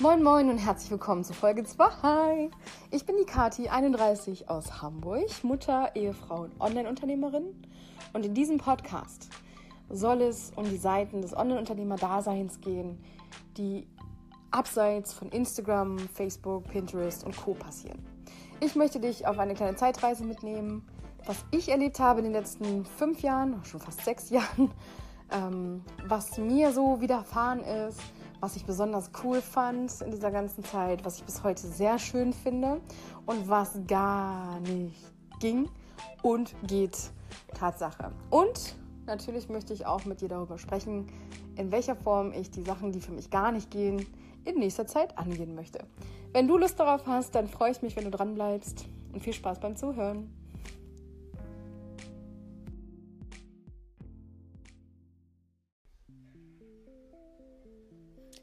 Moin Moin und herzlich willkommen zu Folge 2. Ich bin die Kati, 31 aus Hamburg, Mutter, Ehefrau und Online-Unternehmerin. Und in diesem Podcast soll es um die Seiten des Online-Unternehmer-Daseins gehen, die abseits von Instagram, Facebook, Pinterest und Co. passieren. Ich möchte dich auf eine kleine Zeitreise mitnehmen, was ich erlebt habe in den letzten fünf Jahren, schon fast sechs Jahren, ähm, was mir so widerfahren ist, was ich besonders cool fand in dieser ganzen Zeit, was ich bis heute sehr schön finde und was gar nicht ging und geht. Tatsache. Und natürlich möchte ich auch mit dir darüber sprechen, in welcher Form ich die Sachen, die für mich gar nicht gehen, in nächster Zeit angehen möchte. Wenn du Lust darauf hast, dann freue ich mich, wenn du dran bleibst und viel Spaß beim Zuhören.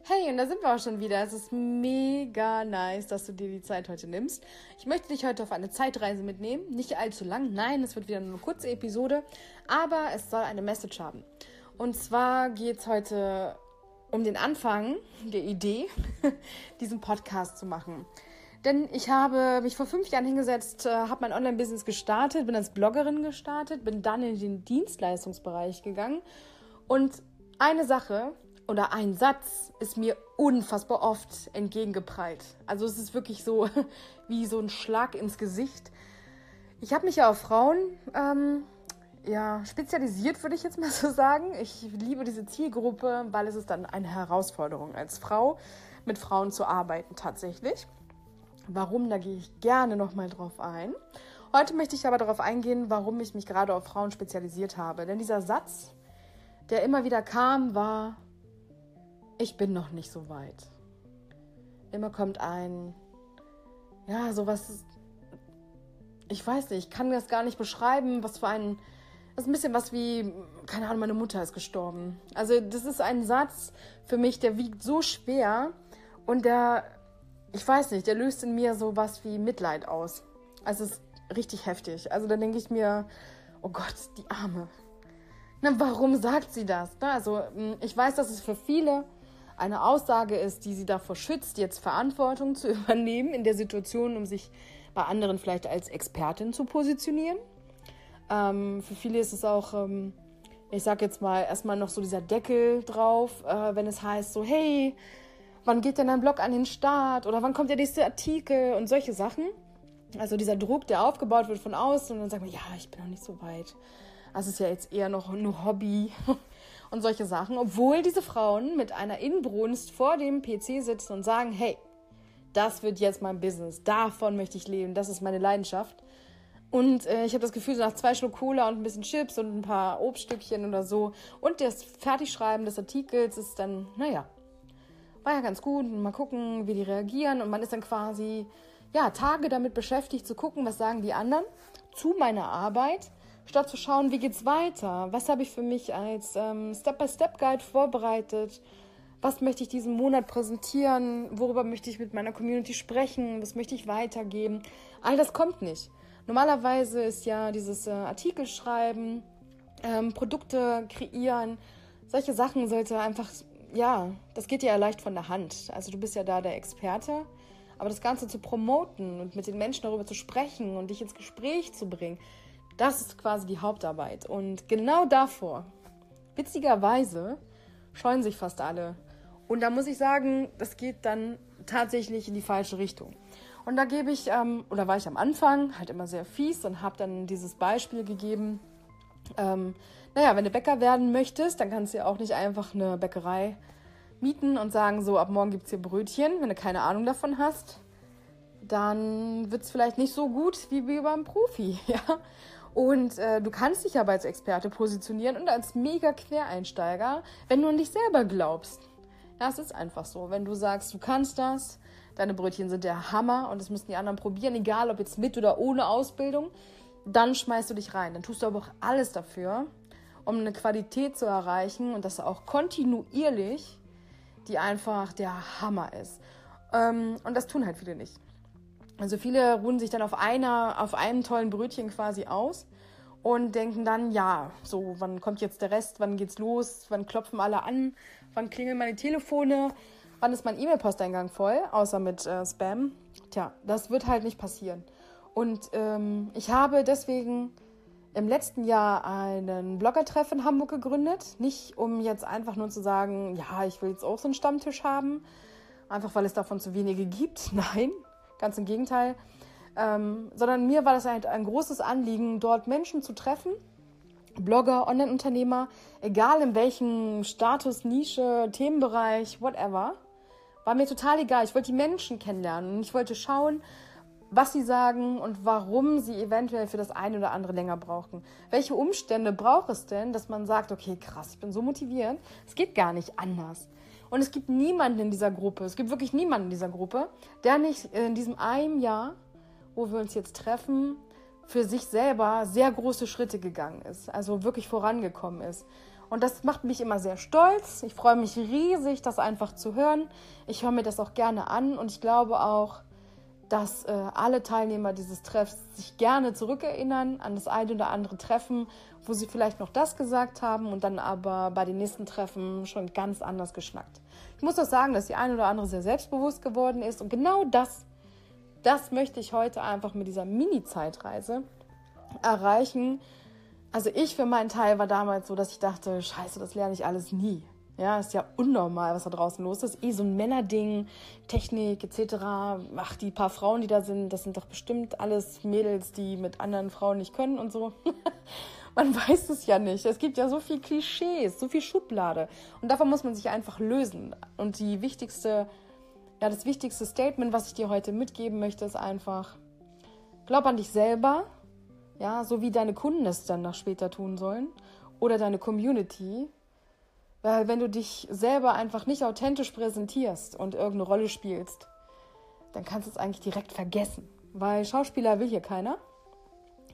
Hey, und da sind wir auch schon wieder. Es ist mega nice, dass du dir die Zeit heute nimmst. Ich möchte dich heute auf eine Zeitreise mitnehmen. Nicht allzu lang, nein, es wird wieder nur eine kurze Episode, aber es soll eine Message haben. Und zwar geht es heute um den Anfang der Idee, diesen Podcast zu machen. Denn ich habe mich vor fünf Jahren hingesetzt, äh, habe mein Online-Business gestartet, bin als Bloggerin gestartet, bin dann in den Dienstleistungsbereich gegangen und eine Sache, oder ein Satz ist mir unfassbar oft entgegengeprallt. Also es ist wirklich so wie so ein Schlag ins Gesicht. Ich habe mich ja auf Frauen ähm, ja, spezialisiert, würde ich jetzt mal so sagen. Ich liebe diese Zielgruppe, weil es ist dann eine Herausforderung als Frau, mit Frauen zu arbeiten tatsächlich. Warum, da gehe ich gerne nochmal drauf ein. Heute möchte ich aber darauf eingehen, warum ich mich gerade auf Frauen spezialisiert habe. Denn dieser Satz, der immer wieder kam, war, ich bin noch nicht so weit. Immer kommt ein, ja, sowas, ich weiß nicht, ich kann das gar nicht beschreiben, was für ein, das ist ein bisschen was wie, keine Ahnung, meine Mutter ist gestorben. Also das ist ein Satz für mich, der wiegt so schwer und der, ich weiß nicht, der löst in mir so was wie Mitleid aus. Also es ist richtig heftig. Also da denke ich mir, oh Gott, die Arme. Na, warum sagt sie das? Also ich weiß, dass es für viele eine Aussage ist, die sie davor schützt, jetzt Verantwortung zu übernehmen in der Situation, um sich bei anderen vielleicht als Expertin zu positionieren. Ähm, für viele ist es auch, ähm, ich sag jetzt mal, erstmal noch so dieser Deckel drauf, äh, wenn es heißt so, hey, wann geht denn dein Blog an den Start oder wann kommt der nächste Artikel und solche Sachen. Also dieser Druck, der aufgebaut wird von außen und dann sagt man, ja, ich bin noch nicht so weit. Das ist ja jetzt eher noch nur Hobby und solche Sachen, obwohl diese Frauen mit einer Inbrunst vor dem PC sitzen und sagen, hey, das wird jetzt mein Business, davon möchte ich leben, das ist meine Leidenschaft. Und äh, ich habe das Gefühl, so nach zwei Schluck Cola und ein bisschen Chips und ein paar Obststückchen oder so und das Fertigschreiben des Artikels ist dann, naja, war ja ganz gut. Mal gucken, wie die reagieren. Und man ist dann quasi, ja, Tage damit beschäftigt zu gucken, was sagen die anderen zu meiner Arbeit statt zu schauen, wie geht's weiter? Was habe ich für mich als ähm, Step-by-Step-Guide vorbereitet? Was möchte ich diesen Monat präsentieren? Worüber möchte ich mit meiner Community sprechen? Was möchte ich weitergeben? All das kommt nicht. Normalerweise ist ja dieses äh, Artikel schreiben, ähm, Produkte kreieren, solche Sachen sollte einfach, ja, das geht dir ja leicht von der Hand. Also du bist ja da der Experte. Aber das Ganze zu promoten und mit den Menschen darüber zu sprechen und dich ins Gespräch zu bringen, das ist quasi die Hauptarbeit. Und genau davor, witzigerweise, scheuen sich fast alle. Und da muss ich sagen, das geht dann tatsächlich in die falsche Richtung. Und da gebe ich, ähm, oder war ich am Anfang halt immer sehr fies und habe dann dieses Beispiel gegeben. Ähm, naja, wenn du Bäcker werden möchtest, dann kannst du ja auch nicht einfach eine Bäckerei mieten und sagen, so ab morgen gibt es hier Brötchen. Wenn du keine Ahnung davon hast, dann wird es vielleicht nicht so gut wie beim Profi. Ja? Und äh, du kannst dich aber als Experte positionieren und als mega Quereinsteiger, wenn du an dich selber glaubst. Ja, es ist einfach so. Wenn du sagst, du kannst das, deine Brötchen sind der Hammer und das müssen die anderen probieren, egal ob jetzt mit oder ohne Ausbildung, dann schmeißt du dich rein. Dann tust du aber auch alles dafür, um eine Qualität zu erreichen und das auch kontinuierlich, die einfach der Hammer ist. Ähm, und das tun halt viele nicht. Also viele ruhen sich dann auf einer, auf einem tollen Brötchen quasi aus und denken dann, ja, so, wann kommt jetzt der Rest, wann geht's los, wann klopfen alle an, wann klingeln meine Telefone, wann ist mein E-Mail-Posteingang voll, außer mit äh, Spam. Tja, das wird halt nicht passieren. Und ähm, ich habe deswegen im letzten Jahr einen Blogger-Treff in Hamburg gegründet. Nicht um jetzt einfach nur zu sagen, ja, ich will jetzt auch so einen Stammtisch haben, einfach weil es davon zu wenige gibt. Nein, ganz im Gegenteil. Ähm, sondern mir war das halt ein großes Anliegen, dort Menschen zu treffen, Blogger, Online-Unternehmer, egal in welchem Status, Nische, Themenbereich, whatever. War mir total egal. Ich wollte die Menschen kennenlernen und ich wollte schauen, was sie sagen und warum sie eventuell für das eine oder andere länger brauchen. Welche Umstände braucht es denn, dass man sagt, okay, krass, ich bin so motiviert, es geht gar nicht anders. Und es gibt niemanden in dieser Gruppe, es gibt wirklich niemanden in dieser Gruppe, der nicht in diesem einen Jahr, wo wir uns jetzt treffen, für sich selber sehr große Schritte gegangen ist, also wirklich vorangekommen ist. Und das macht mich immer sehr stolz. Ich freue mich riesig, das einfach zu hören. Ich höre mir das auch gerne an und ich glaube auch, dass äh, alle Teilnehmer dieses Treffs sich gerne zurückerinnern an das eine oder andere Treffen, wo sie vielleicht noch das gesagt haben und dann aber bei den nächsten Treffen schon ganz anders geschnackt. Ich muss auch sagen, dass die eine oder andere sehr selbstbewusst geworden ist und genau das, das möchte ich heute einfach mit dieser Mini-Zeitreise erreichen. Also ich für meinen Teil war damals so, dass ich dachte, scheiße, das lerne ich alles nie. Ja, ist ja unnormal, was da draußen los ist. Eh so ein Männerding, Technik etc. Ach, die paar Frauen, die da sind, das sind doch bestimmt alles Mädels, die mit anderen Frauen nicht können und so. man weiß es ja nicht. Es gibt ja so viel Klischees, so viel Schublade. Und davon muss man sich einfach lösen. Und die wichtigste, ja, das wichtigste Statement, was ich dir heute mitgeben möchte, ist einfach, glaub an dich selber, ja, so wie deine Kunden es dann noch später tun sollen. Oder deine Community, weil wenn du dich selber einfach nicht authentisch präsentierst und irgendeine Rolle spielst, dann kannst du es eigentlich direkt vergessen. Weil Schauspieler will hier keiner.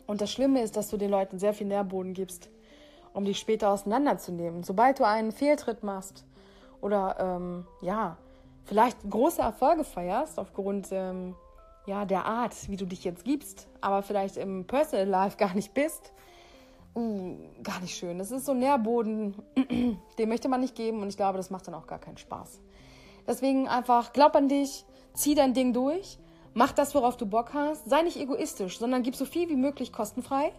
Und das Schlimme ist, dass du den Leuten sehr viel Nährboden gibst, um dich später auseinanderzunehmen. Sobald du einen Fehltritt machst oder ähm, ja, vielleicht große Erfolge feierst aufgrund ähm, ja, der Art, wie du dich jetzt gibst, aber vielleicht im Personal Life gar nicht bist, uh, gar nicht schön. Das ist so ein Nährboden, den möchte man nicht geben und ich glaube, das macht dann auch gar keinen Spaß. Deswegen einfach glaub an dich, zieh dein Ding durch, mach das, worauf du Bock hast, sei nicht egoistisch, sondern gib so viel wie möglich kostenfrei.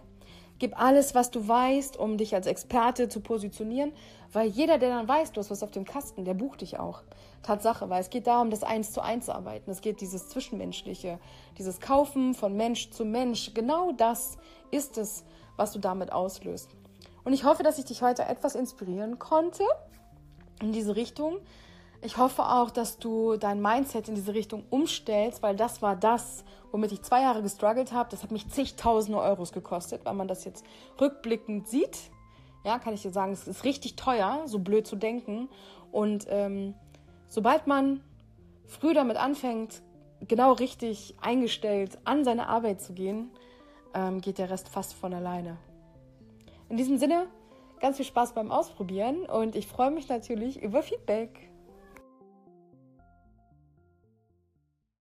Gib alles, was du weißt, um dich als Experte zu positionieren, weil jeder, der dann weiß, du hast was auf dem Kasten, der bucht dich auch. Tatsache, weil es geht darum, das Eins zu Eins zu arbeiten. Es geht dieses Zwischenmenschliche, dieses Kaufen von Mensch zu Mensch. Genau das ist es, was du damit auslöst. Und ich hoffe, dass ich dich heute etwas inspirieren konnte in diese Richtung. Ich hoffe auch, dass du dein Mindset in diese Richtung umstellst, weil das war das, womit ich zwei Jahre gestruggelt habe. Das hat mich zigtausende Euros gekostet, weil man das jetzt rückblickend sieht. Ja, kann ich dir sagen, es ist richtig teuer, so blöd zu denken. Und ähm, sobald man früh damit anfängt, genau richtig eingestellt an seine Arbeit zu gehen, ähm, geht der Rest fast von alleine. In diesem Sinne, ganz viel Spaß beim Ausprobieren und ich freue mich natürlich über Feedback.